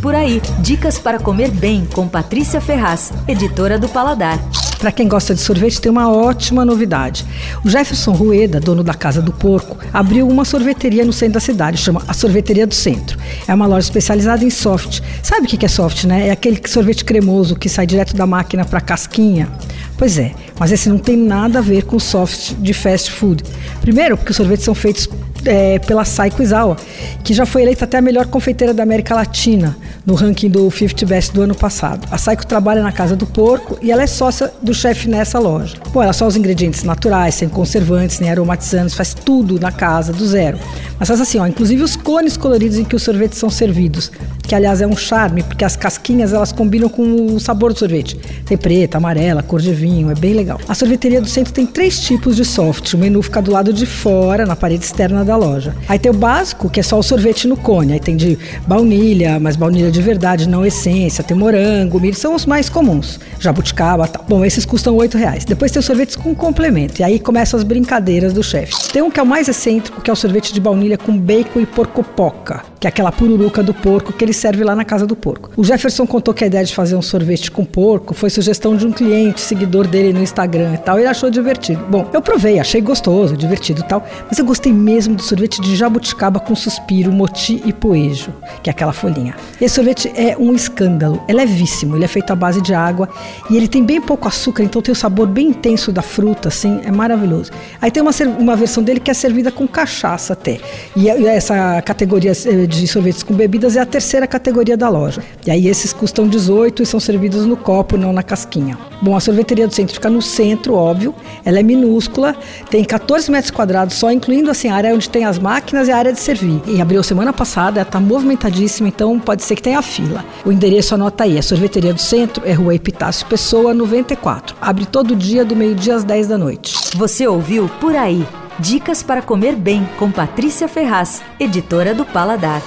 Por aí, dicas para comer bem com Patrícia Ferraz, editora do Paladar. Para quem gosta de sorvete, tem uma ótima novidade. O Jefferson Rueda, dono da Casa do Porco, abriu uma sorveteria no centro da cidade, chama a Sorveteria do Centro. É uma loja especializada em soft. Sabe o que é soft, né? É aquele sorvete cremoso que sai direto da máquina para casquinha. Pois é, mas esse não tem nada a ver com soft de fast food. Primeiro, porque os sorvetes são feitos é, pela Saiko Izawa, que já foi eleita até a melhor confeiteira da América Latina no ranking do 50 Best do ano passado. A Saiko trabalha na Casa do Porco e ela é sócia do chefe nessa loja. Bom, ela só os ingredientes naturais, sem conservantes, nem aromatizantes, faz tudo na casa, do zero. Mas faz assim, ó, inclusive os cones coloridos em que os sorvetes são servidos, que aliás é um charme, porque as casquinhas elas combinam com o sabor do sorvete. Tem preta, amarela, cor de vinho, é bem legal. A sorveteria do centro tem três tipos de soft. O menu fica do lado de fora, na parede externa da loja. Aí tem o básico, que é só o sorvete no cone. Aí tem de baunilha, mas baunilha de verdade, não essência. Tem morango, milho, são os mais comuns. Jabuticaba, tal. Bom, esses custam oito reais. Depois tem os sorvetes com complemento. E aí começam as brincadeiras do chefe. Tem um que é o mais excêntrico, que é o sorvete de baunilha com bacon e porcopoca, que é aquela pururuca do porco que ele serve lá na casa do porco. O Jefferson contou que a ideia de fazer um sorvete com porco foi sugestão de um cliente, seguidor dele no Instagram e tal. Ele achou divertido. Bom, eu provei, achei gostoso, divertido e tal, mas eu gostei mesmo do sorvete de jabuticaba com suspiro, moti e poejo, que é aquela folhinha. Esse sorvete é um escândalo. É levíssimo, ele é feito à base de água e ele tem bem pouco açúcar, então tem o sabor bem intenso da fruta, assim, é maravilhoso. Aí tem uma, uma versão dele que é servida com cachaça até. E essa categoria eh, de sorvetes com bebidas é a terceira categoria da loja. E aí esses custam 18 e são servidos no copo, não na casquinha. Bom, a sorveteria do centro fica no centro, óbvio. Ela é minúscula, tem 14 metros quadrados só, incluindo assim a área onde tem as máquinas e a área de servir. E abriu semana passada, está movimentadíssima, então pode ser que tenha fila. O endereço anota aí, a sorveteria do centro é Rua Epitácio Pessoa 94. Abre todo dia do meio-dia às 10 da noite. Você ouviu Por Aí. Dicas para comer bem com Patrícia Ferraz, editora do Paladar.